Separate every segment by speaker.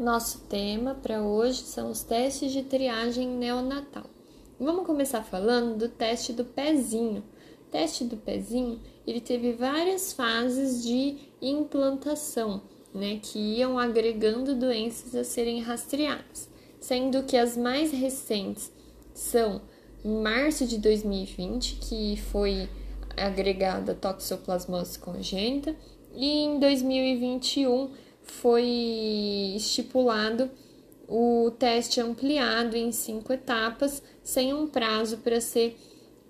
Speaker 1: Nosso tema para hoje são os testes de triagem neonatal. Vamos começar falando do teste do pezinho. O teste do pezinho, ele teve várias fases de implantação, né, que iam agregando doenças a serem rastreadas, sendo que as mais recentes são em março de 2020, que foi agregada toxoplasmose congênita, e em 2021 foi estipulado o teste ampliado em cinco etapas, sem um prazo para ser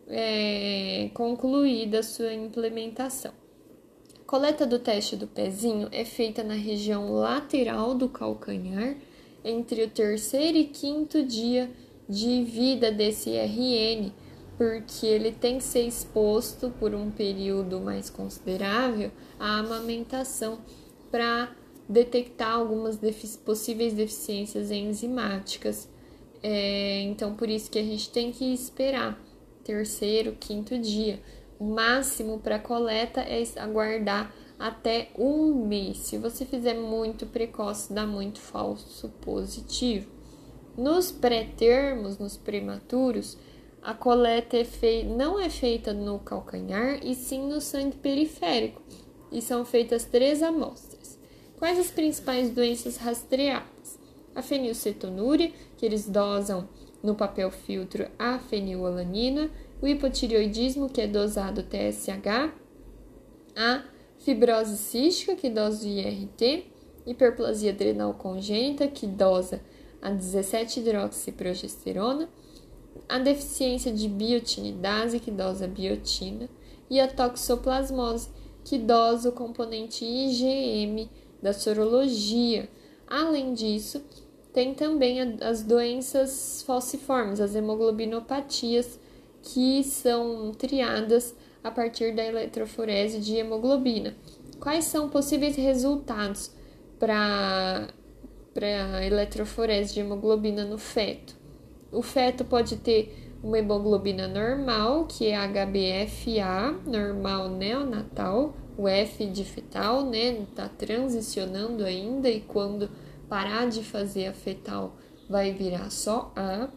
Speaker 1: é, concluída a sua implementação. A coleta do teste do pezinho é feita na região lateral do calcanhar, entre o terceiro e quinto dia de vida desse RN, porque ele tem que ser exposto por um período mais considerável à amamentação para detectar algumas possíveis deficiências enzimáticas. É, então, por isso que a gente tem que esperar terceiro, quinto dia. O máximo para coleta é aguardar até um mês. Se você fizer muito precoce, dá muito falso positivo. Nos pré-termos, nos prematuros, a coleta é fei não é feita no calcanhar e sim no sangue periférico, e são feitas três amostras. Quais as principais doenças rastreadas? A fenilcetonúria, que eles dosam no papel filtro a fenilalanina, o hipotireoidismo, que é dosado TSH, a fibrose cística, que dosa o IRT, hiperplasia adrenal congênita, que dosa a 17-hidroxiprogesterona, a deficiência de biotinidase, que dosa a biotina, e a toxoplasmose, que dosa o componente IgM da sorologia. Além disso, tem também as doenças falciformes, as hemoglobinopatias, que são triadas a partir da eletroforese de hemoglobina. Quais são possíveis resultados para a eletroforese de hemoglobina no feto? O feto pode ter uma hemoglobina normal, que é HBFA, normal neonatal, o F de fetal, né? Tá transicionando ainda e quando parar de fazer a fetal vai virar só A.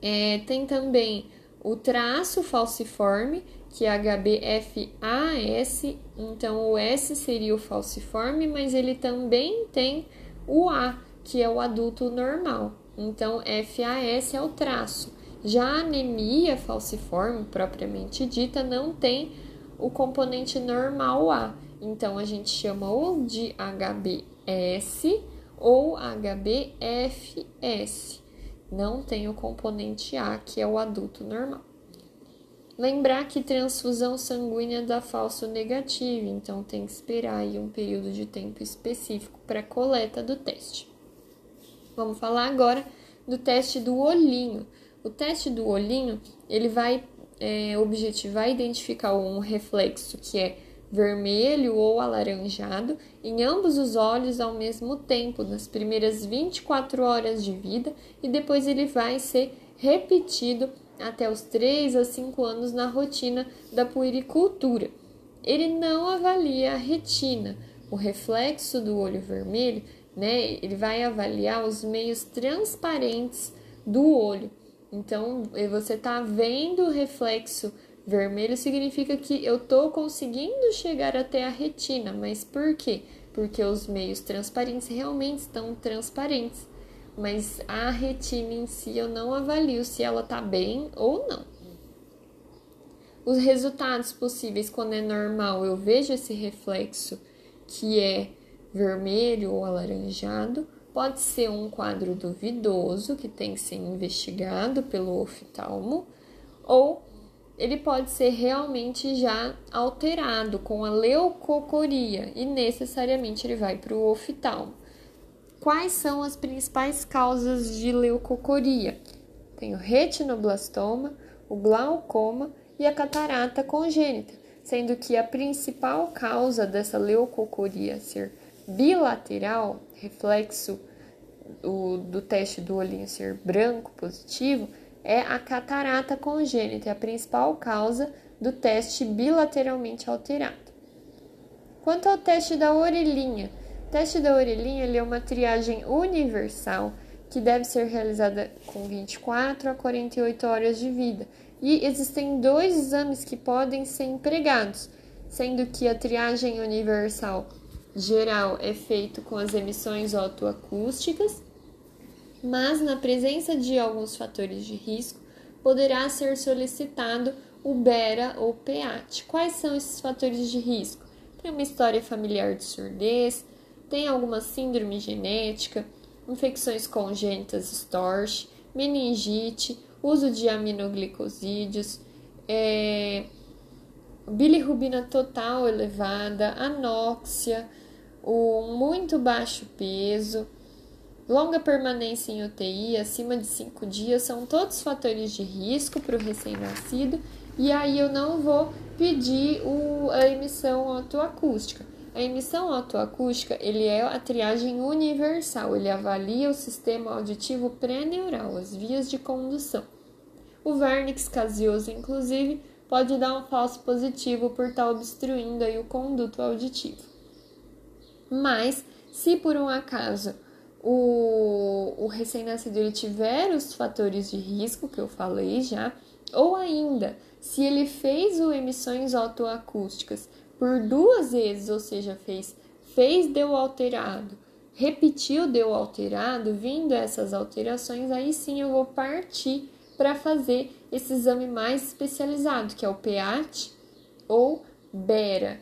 Speaker 1: É, tem também o traço falciforme, que é HBFAS, então o S seria o falciforme, mas ele também tem o A, que é o adulto normal. Então, FAS é o traço. Já a anemia falciforme, propriamente dita, não tem o componente normal A. Então a gente chama ou de HBS ou HBFS. Não tem o componente A, que é o adulto normal. Lembrar que transfusão sanguínea dá falso negativo, então tem que esperar aí um período de tempo específico para coleta do teste. Vamos falar agora do teste do olhinho. O teste do olhinho, ele vai é, objetivar identificar um reflexo que é vermelho ou alaranjado em ambos os olhos ao mesmo tempo, nas primeiras 24 horas de vida, e depois ele vai ser repetido até os 3 a 5 anos na rotina da puericultura. Ele não avalia a retina, o reflexo do olho vermelho, né? Ele vai avaliar os meios transparentes do olho. Então, você está vendo o reflexo vermelho, significa que eu estou conseguindo chegar até a retina. Mas por quê? Porque os meios transparentes realmente estão transparentes. Mas a retina em si eu não avalio se ela está bem ou não. Os resultados possíveis quando é normal, eu vejo esse reflexo que é vermelho ou alaranjado Pode ser um quadro duvidoso que tem que ser investigado pelo oftalmo, ou ele pode ser realmente já alterado com a leucocoria e necessariamente ele vai para o oftalmo. Quais são as principais causas de leucocoria? Tem o retinoblastoma, o glaucoma e a catarata congênita, sendo que a principal causa dessa leucocoria ser bilateral, reflexo o, do teste do olhinho ser branco positivo, é a catarata congênita, é a principal causa do teste bilateralmente alterado. Quanto ao teste da orelhinha, teste da orelhinha é uma triagem universal que deve ser realizada com 24 a 48 horas de vida. E existem dois exames que podem ser empregados, sendo que a triagem universal geral é feito com as emissões otoacústicas, mas na presença de alguns fatores de risco, poderá ser solicitado o BERA ou PEAT. Quais são esses fatores de risco? Tem uma história familiar de surdez, tem alguma síndrome genética, infecções congênitas STORCH, meningite, uso de aminoglicosídeos, é, bilirrubina total elevada, anóxia, o muito baixo peso, longa permanência em UTI acima de 5 dias são todos fatores de risco para o recém-nascido e aí eu não vou pedir o, a emissão autoacústica. A emissão autoacústica, ele é a triagem universal, ele avalia o sistema auditivo pré-neural, as vias de condução. O vernix caseoso, inclusive, pode dar um falso positivo por estar obstruindo aí o conduto auditivo. Mas, se por um acaso o, o recém-nascido ele tiver os fatores de risco que eu falei já, ou ainda se ele fez o emissões autoacústicas por duas vezes, ou seja, fez fez deu alterado, repetiu deu alterado, vindo essas alterações, aí sim eu vou partir para fazer esse exame mais especializado, que é o PEAT ou BERA.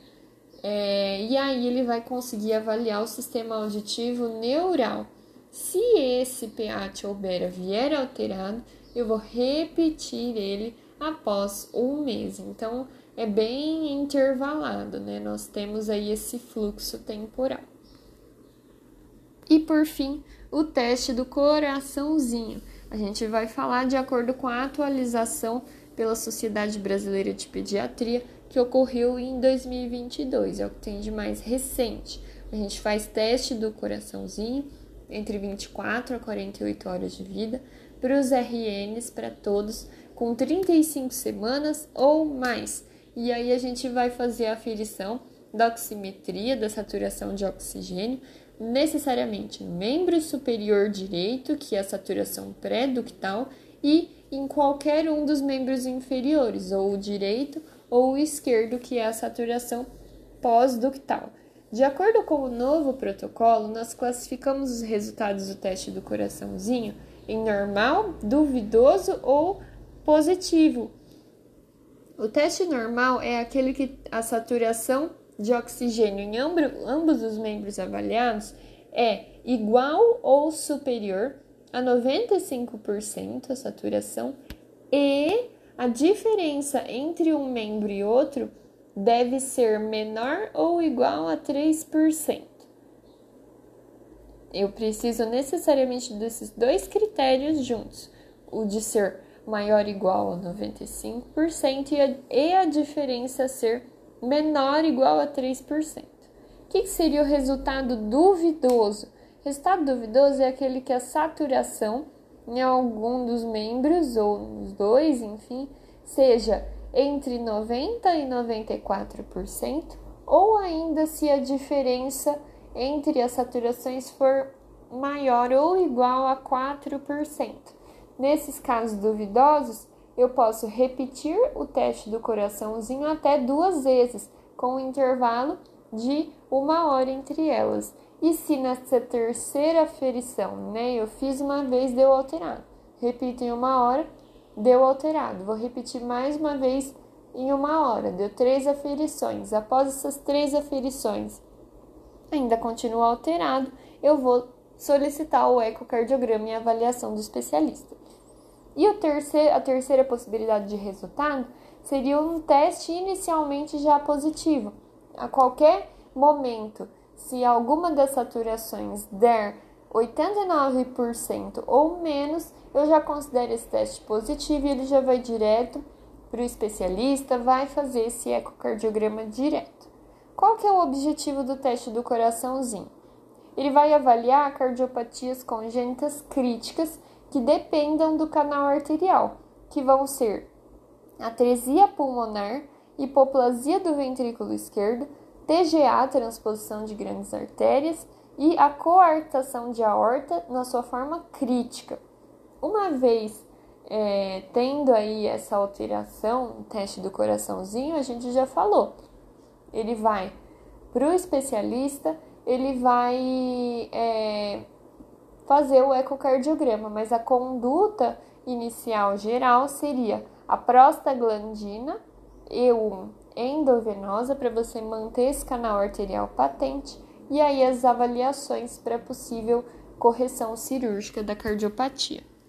Speaker 1: É, e aí ele vai conseguir avaliar o sistema auditivo neural. Se esse PEAT ou BERA vier alterado, eu vou repetir ele após um mês. Então, é bem intervalado, né? Nós temos aí esse fluxo temporal. E por fim, o teste do coraçãozinho. A gente vai falar de acordo com a atualização pela Sociedade Brasileira de Pediatria que ocorreu em 2022, é o que tem de mais recente. A gente faz teste do coraçãozinho entre 24 a 48 horas de vida para os RNs para todos com 35 semanas ou mais. E aí a gente vai fazer a aferição da oximetria, da saturação de oxigênio, necessariamente no membro superior direito, que é a saturação pré-ductal, e em qualquer um dos membros inferiores, ou o direito ou o esquerdo, que é a saturação pós-ductal. De acordo com o novo protocolo, nós classificamos os resultados do teste do coraçãozinho em normal, duvidoso ou positivo. O teste normal é aquele que a saturação de oxigênio em ambos os membros avaliados é igual ou superior a 95% a saturação e a diferença entre um membro e outro deve ser menor ou igual a 3%. Eu preciso necessariamente desses dois critérios juntos: o de ser maior ou igual a 95% e a, e a diferença ser menor ou igual a 3%. O que, seria o resultado duvidoso? Resultado duvidoso é aquele que a saturação em algum dos membros, ou nos dois, enfim, seja entre 90% e 94%, ou ainda se a diferença entre as saturações for maior ou igual a 4%. Nesses casos duvidosos, eu posso repetir o teste do coraçãozinho até duas vezes, com um intervalo de uma hora entre elas. E se nessa terceira aferição, né, eu fiz uma vez, deu alterado. Repito em uma hora, deu alterado. Vou repetir mais uma vez em uma hora, deu três aferições. Após essas três aferições, ainda continua alterado, eu vou solicitar o ecocardiograma e avaliação do especialista. E o terceiro, a terceira possibilidade de resultado seria um teste inicialmente já positivo. A qualquer momento, se alguma das saturações der 89% ou menos, eu já considero esse teste positivo e ele já vai direto para o especialista, vai fazer esse ecocardiograma direto. Qual que é o objetivo do teste do coraçãozinho? Ele vai avaliar cardiopatias congênitas críticas que dependam do canal arterial, que vão ser atresia pulmonar, hipoplasia do ventrículo esquerdo, TGA, transposição de grandes artérias, e a coartação de aorta na sua forma crítica. Uma vez é, tendo aí essa alteração, o teste do coraçãozinho, a gente já falou. Ele vai para o especialista, ele vai é, fazer o ecocardiograma, mas a conduta inicial geral seria a prostaglandina E1 endovenosa para você manter esse canal arterial patente e aí as avaliações para possível correção cirúrgica da cardiopatia.